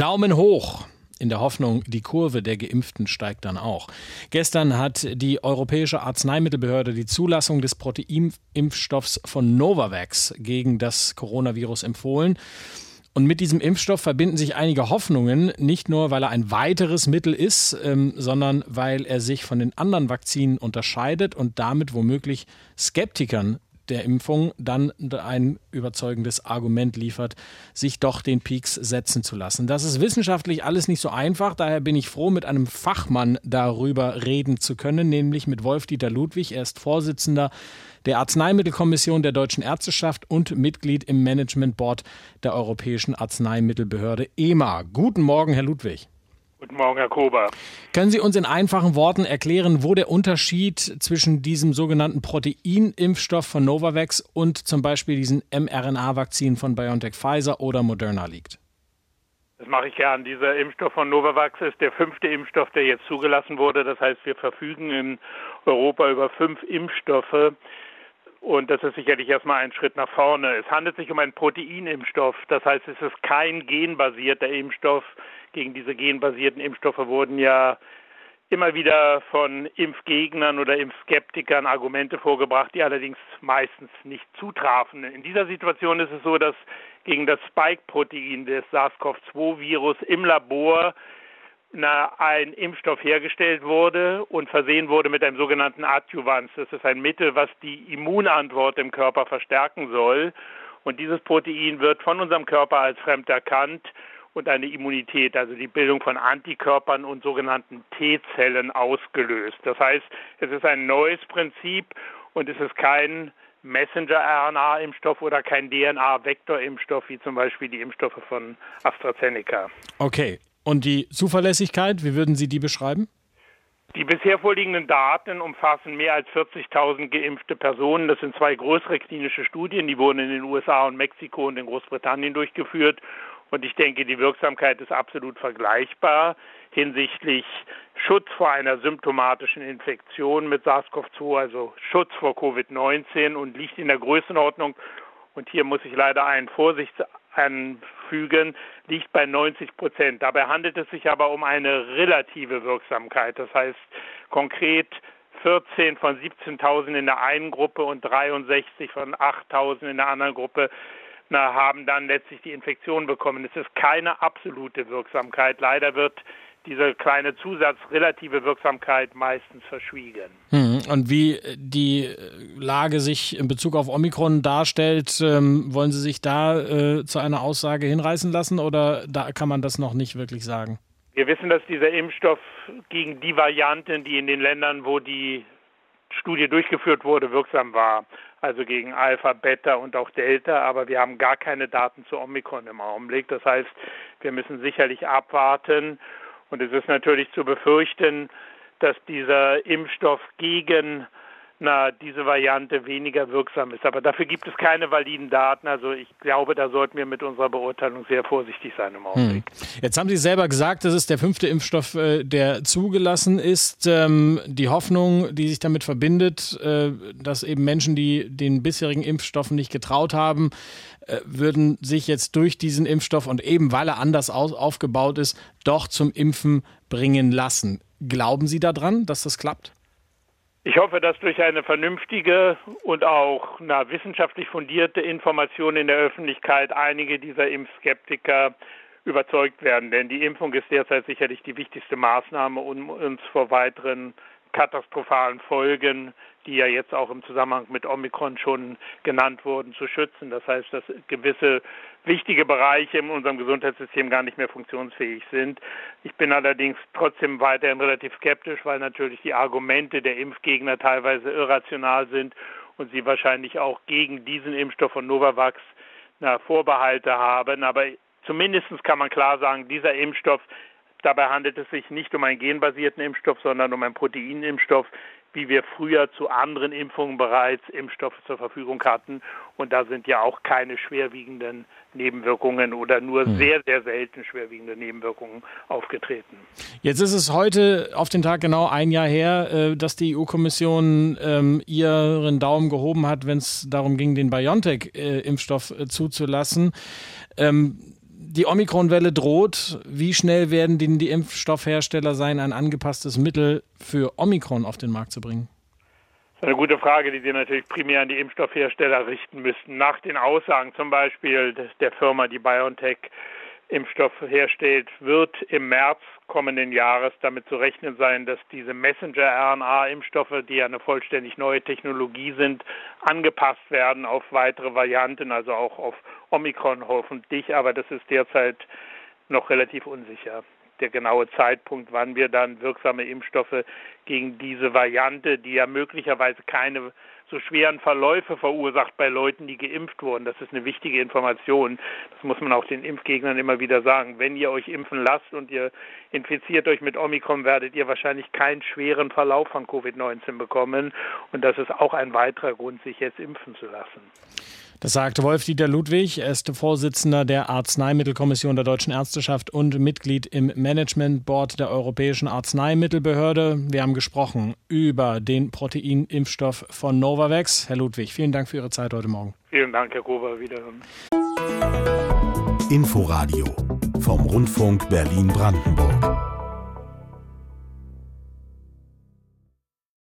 Daumen hoch in der Hoffnung, die Kurve der Geimpften steigt dann auch. Gestern hat die Europäische Arzneimittelbehörde die Zulassung des Proteinimpfstoffs von Novavax gegen das Coronavirus empfohlen. Und mit diesem Impfstoff verbinden sich einige Hoffnungen, nicht nur weil er ein weiteres Mittel ist, ähm, sondern weil er sich von den anderen Vakzinen unterscheidet und damit womöglich Skeptikern der Impfung dann ein überzeugendes Argument liefert, sich doch den Peaks setzen zu lassen. Das ist wissenschaftlich alles nicht so einfach, daher bin ich froh, mit einem Fachmann darüber reden zu können, nämlich mit Wolf-Dieter Ludwig. Er ist Vorsitzender der Arzneimittelkommission der Deutschen Ärzteschaft und Mitglied im Management Board der Europäischen Arzneimittelbehörde EMA. Guten Morgen, Herr Ludwig. Guten Morgen, Herr Kober. Können Sie uns in einfachen Worten erklären, wo der Unterschied zwischen diesem sogenannten Proteinimpfstoff von Novavax und zum Beispiel diesen mRNA-Vakzinen von BioNTech Pfizer oder Moderna liegt? Das mache ich gern. Dieser Impfstoff von Novavax ist der fünfte Impfstoff, der jetzt zugelassen wurde. Das heißt, wir verfügen in Europa über fünf Impfstoffe. Und das ist sicherlich erstmal ein Schritt nach vorne. Es handelt sich um einen Proteinimpfstoff. Das heißt, es ist kein genbasierter Impfstoff, gegen diese genbasierten Impfstoffe wurden ja immer wieder von Impfgegnern oder Impfskeptikern Argumente vorgebracht, die allerdings meistens nicht zutrafen. In dieser Situation ist es so, dass gegen das Spike-Protein des SARS-CoV-2-Virus im Labor ein Impfstoff hergestellt wurde und versehen wurde mit einem sogenannten Adjuvans. Das ist ein Mittel, was die Immunantwort im Körper verstärken soll. Und dieses Protein wird von unserem Körper als fremd erkannt und eine Immunität, also die Bildung von Antikörpern und sogenannten T-Zellen ausgelöst. Das heißt, es ist ein neues Prinzip und es ist kein Messenger-RNA-Impfstoff oder kein DNA-Vektor-Impfstoff, wie zum Beispiel die Impfstoffe von AstraZeneca. Okay. Und die Zuverlässigkeit, wie würden Sie die beschreiben? Die bisher vorliegenden Daten umfassen mehr als 40.000 geimpfte Personen. Das sind zwei größere klinische Studien, die wurden in den USA und Mexiko und in Großbritannien durchgeführt. Und ich denke, die Wirksamkeit ist absolut vergleichbar hinsichtlich Schutz vor einer symptomatischen Infektion mit SARS-CoV-2, also Schutz vor Covid-19 und liegt in der Größenordnung, und hier muss ich leider einen Vorsicht anfügen, liegt bei 90 Prozent. Dabei handelt es sich aber um eine relative Wirksamkeit. Das heißt konkret 14 von 17.000 in der einen Gruppe und 63 von 8.000 in der anderen Gruppe na, haben dann letztlich die Infektion bekommen. Es ist keine absolute Wirksamkeit. Leider wird diese kleine Zusatz relative Wirksamkeit meistens verschwiegen. Hm. Und wie die Lage sich in Bezug auf Omikron darstellt, ähm, wollen Sie sich da äh, zu einer Aussage hinreißen lassen oder da kann man das noch nicht wirklich sagen? Wir wissen, dass dieser Impfstoff gegen die Varianten, die in den Ländern, wo die Studie durchgeführt wurde, wirksam war also gegen Alpha, Beta und auch Delta, aber wir haben gar keine Daten zu Omikron im Augenblick. Das heißt, wir müssen sicherlich abwarten und es ist natürlich zu befürchten, dass dieser Impfstoff gegen na, diese Variante weniger wirksam ist. Aber dafür gibt es keine validen Daten. Also ich glaube, da sollten wir mit unserer Beurteilung sehr vorsichtig sein im Augenblick. Hm. Jetzt haben Sie selber gesagt, das ist der fünfte Impfstoff, äh, der zugelassen ist. Ähm, die Hoffnung, die sich damit verbindet, äh, dass eben Menschen, die den bisherigen Impfstoffen nicht getraut haben, äh, würden sich jetzt durch diesen Impfstoff und eben weil er anders aufgebaut ist, doch zum Impfen bringen lassen. Glauben Sie daran, dass das klappt? Ich hoffe, dass durch eine vernünftige und auch na, wissenschaftlich fundierte Information in der Öffentlichkeit einige dieser Impfskeptiker überzeugt werden. Denn die Impfung ist derzeit sicherlich die wichtigste Maßnahme, um uns vor weiteren katastrophalen Folgen, die ja jetzt auch im Zusammenhang mit Omikron schon genannt wurden, zu schützen. Das heißt, dass gewisse wichtige Bereiche in unserem Gesundheitssystem gar nicht mehr funktionsfähig sind. Ich bin allerdings trotzdem weiterhin relativ skeptisch, weil natürlich die Argumente der Impfgegner teilweise irrational sind und sie wahrscheinlich auch gegen diesen Impfstoff von Novavax na, Vorbehalte haben. Aber zumindest kann man klar sagen, dieser Impfstoff Dabei handelt es sich nicht um einen genbasierten Impfstoff, sondern um einen Proteinimpfstoff, wie wir früher zu anderen Impfungen bereits Impfstoffe zur Verfügung hatten. Und da sind ja auch keine schwerwiegenden Nebenwirkungen oder nur hm. sehr, sehr selten schwerwiegende Nebenwirkungen aufgetreten. Jetzt ist es heute auf den Tag genau ein Jahr her, äh, dass die EU-Kommission ähm, ihren Daumen gehoben hat, wenn es darum ging, den BioNTech-Impfstoff äh, zuzulassen. Die Omikron-Welle droht. Wie schnell werden denn die Impfstoffhersteller sein, ein angepasstes Mittel für Omikron auf den Markt zu bringen? Das ist eine gute Frage, die Sie natürlich primär an die Impfstoffhersteller richten müssten. Nach den Aussagen zum Beispiel der Firma, die BioNTech Impfstoff herstellt, wird im März kommenden Jahres damit zu rechnen sein, dass diese Messenger-RNA-Impfstoffe, die ja eine vollständig neue Technologie sind, angepasst werden auf weitere Varianten, also auch auf Omikron hoffentlich. Aber das ist derzeit noch relativ unsicher der genaue Zeitpunkt, wann wir dann wirksame Impfstoffe gegen diese Variante, die ja möglicherweise keine so schweren Verläufe verursacht bei Leuten, die geimpft wurden. Das ist eine wichtige Information. Das muss man auch den Impfgegnern immer wieder sagen. Wenn ihr euch impfen lasst und ihr infiziert euch mit Omikron, werdet ihr wahrscheinlich keinen schweren Verlauf von Covid-19 bekommen. Und das ist auch ein weiterer Grund, sich jetzt impfen zu lassen. Das sagt Wolf-Dieter Ludwig. Er ist Vorsitzender der Arzneimittelkommission der Deutschen Ärzteschaft und Mitglied im Management Board der Europäischen Arzneimittelbehörde. Wir haben gesprochen über den Proteinimpfstoff von Novavax. Herr Ludwig, vielen Dank für Ihre Zeit heute Morgen. Vielen Dank, Herr Gruber. Wiederhören. Inforadio vom Rundfunk Berlin-Brandenburg.